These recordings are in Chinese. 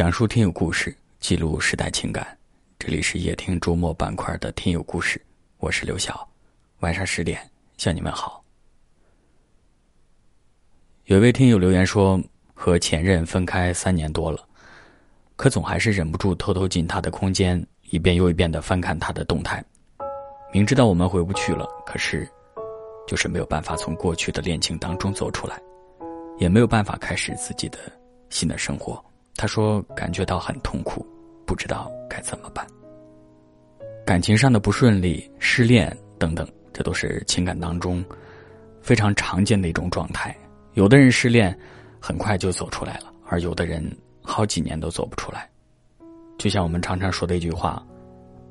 讲述听友故事，记录时代情感。这里是夜听周末板块的听友故事，我是刘晓。晚上十点向你们好。有一位听友留言说，和前任分开三年多了，可总还是忍不住偷偷进他的空间，一遍又一遍的翻看他的动态。明知道我们回不去了，可是，就是没有办法从过去的恋情当中走出来，也没有办法开始自己的新的生活。他说感觉到很痛苦，不知道该怎么办。感情上的不顺利、失恋等等，这都是情感当中非常常见的一种状态。有的人失恋很快就走出来了，而有的人好几年都走不出来。就像我们常常说的一句话：“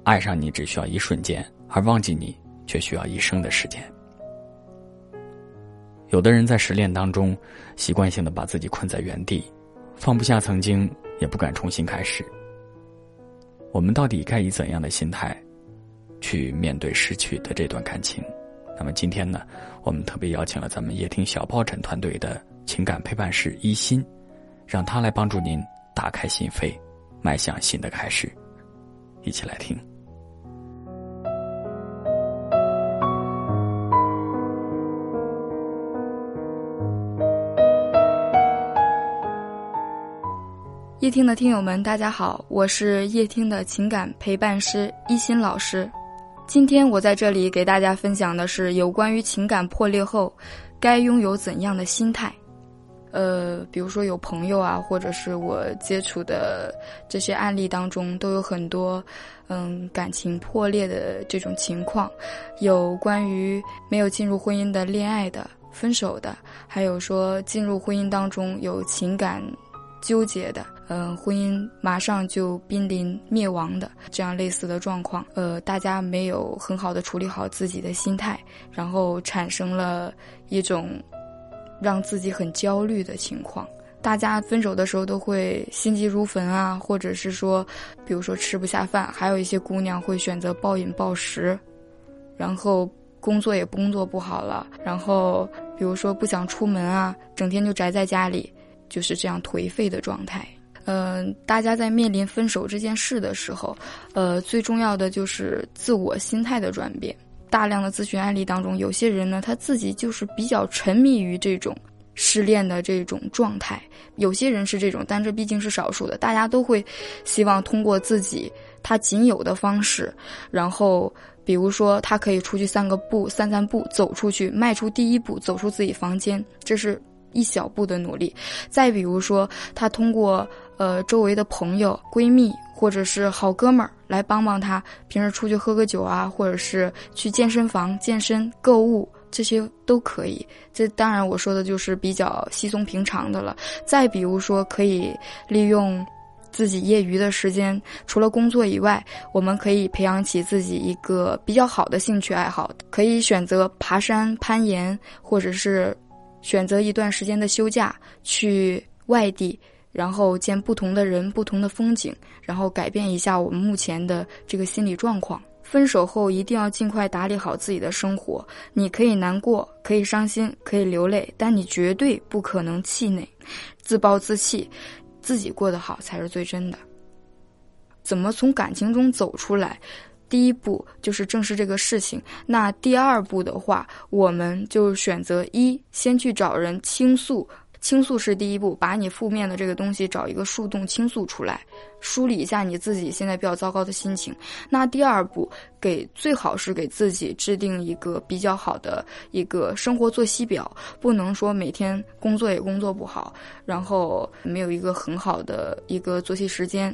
爱上你只需要一瞬间。”而忘记你，却需要一生的时间。有的人在失恋当中，习惯性的把自己困在原地，放不下曾经，也不敢重新开始。我们到底该以怎样的心态，去面对失去的这段感情？那么今天呢，我们特别邀请了咱们夜听小抱枕团队的情感陪伴师一心，让他来帮助您打开心扉，迈向新的开始。一起来听。夜听的听友们，大家好，我是夜听的情感陪伴师一心老师。今天我在这里给大家分享的是有关于情感破裂后该拥有怎样的心态。呃，比如说有朋友啊，或者是我接触的这些案例当中，都有很多嗯感情破裂的这种情况，有关于没有进入婚姻的恋爱的分手的，还有说进入婚姻当中有情感纠结的。嗯，婚姻马上就濒临灭亡的这样类似的状况，呃，大家没有很好的处理好自己的心态，然后产生了一种让自己很焦虑的情况。大家分手的时候都会心急如焚啊，或者是说，比如说吃不下饭，还有一些姑娘会选择暴饮暴食，然后工作也工作不好了，然后比如说不想出门啊，整天就宅在家里，就是这样颓废的状态。嗯，大家在面临分手这件事的时候，呃，最重要的就是自我心态的转变。大量的咨询案例当中，有些人呢，他自己就是比较沉迷于这种失恋的这种状态。有些人是这种，但这毕竟是少数的。大家都会希望通过自己他仅有的方式，然后比如说他可以出去散个步、散散步，走出去，迈出第一步，走出自己房间，这是一小步的努力。再比如说，他通过。呃，周围的朋友、闺蜜或者是好哥们儿来帮帮他，平时出去喝个酒啊，或者是去健身房健身、购物，这些都可以。这当然我说的就是比较稀松平常的了。再比如说，可以利用自己业余的时间，除了工作以外，我们可以培养起自己一个比较好的兴趣爱好，可以选择爬山、攀岩，或者是选择一段时间的休假去外地。然后见不同的人、不同的风景，然后改变一下我们目前的这个心理状况。分手后一定要尽快打理好自己的生活。你可以难过，可以伤心，可以流泪，但你绝对不可能气馁、自暴自弃。自己过得好才是最真的。怎么从感情中走出来？第一步就是正视这个事情。那第二步的话，我们就选择一，先去找人倾诉。倾诉是第一步，把你负面的这个东西找一个树洞倾诉出来，梳理一下你自己现在比较糟糕的心情。那第二步，给最好是给自己制定一个比较好的一个生活作息表，不能说每天工作也工作不好，然后没有一个很好的一个作息时间，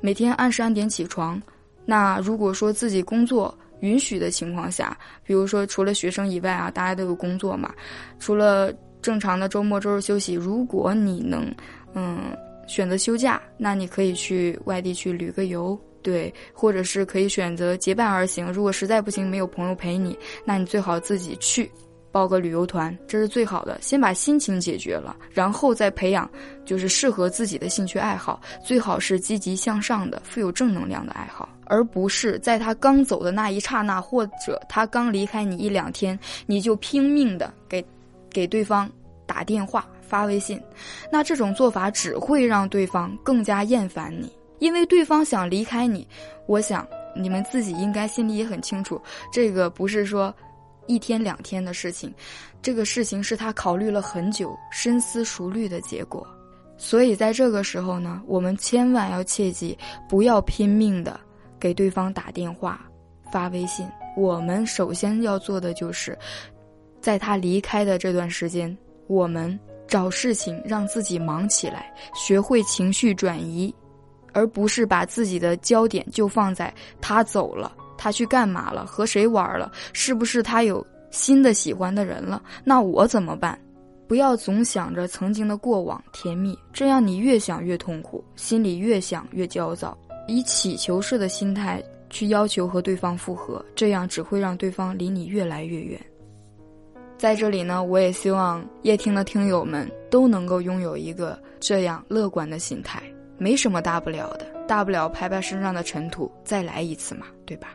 每天按时按点起床。那如果说自己工作允许的情况下，比如说除了学生以外啊，大家都有工作嘛，除了。正常的周末、周日休息，如果你能，嗯，选择休假，那你可以去外地去旅个游，对，或者是可以选择结伴而行。如果实在不行，没有朋友陪你，那你最好自己去报个旅游团，这是最好的。先把心情解决了，然后再培养就是适合自己的兴趣爱好，最好是积极向上的、富有正能量的爱好，而不是在他刚走的那一刹那，或者他刚离开你一两天，你就拼命的给。给对方打电话发微信，那这种做法只会让对方更加厌烦你，因为对方想离开你。我想你们自己应该心里也很清楚，这个不是说一天两天的事情，这个事情是他考虑了很久、深思熟虑的结果。所以在这个时候呢，我们千万要切记，不要拼命的给对方打电话、发微信。我们首先要做的就是，在他离开的这段时间，我们找事情让自己忙起来，学会情绪转移，而不是把自己的焦点就放在他走了，他去干嘛了，和谁玩了，是不是他有新的喜欢的人了？那我怎么办？不要总想着曾经的过往甜蜜，这样你越想越痛苦，心里越想越焦躁，以乞求式的心态。去要求和对方复合，这样只会让对方离你越来越远。在这里呢，我也希望夜听的听友们都能够拥有一个这样乐观的心态，没什么大不了的，大不了拍拍身上的尘土，再来一次嘛，对吧？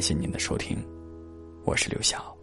感谢您的收听，我是刘晓。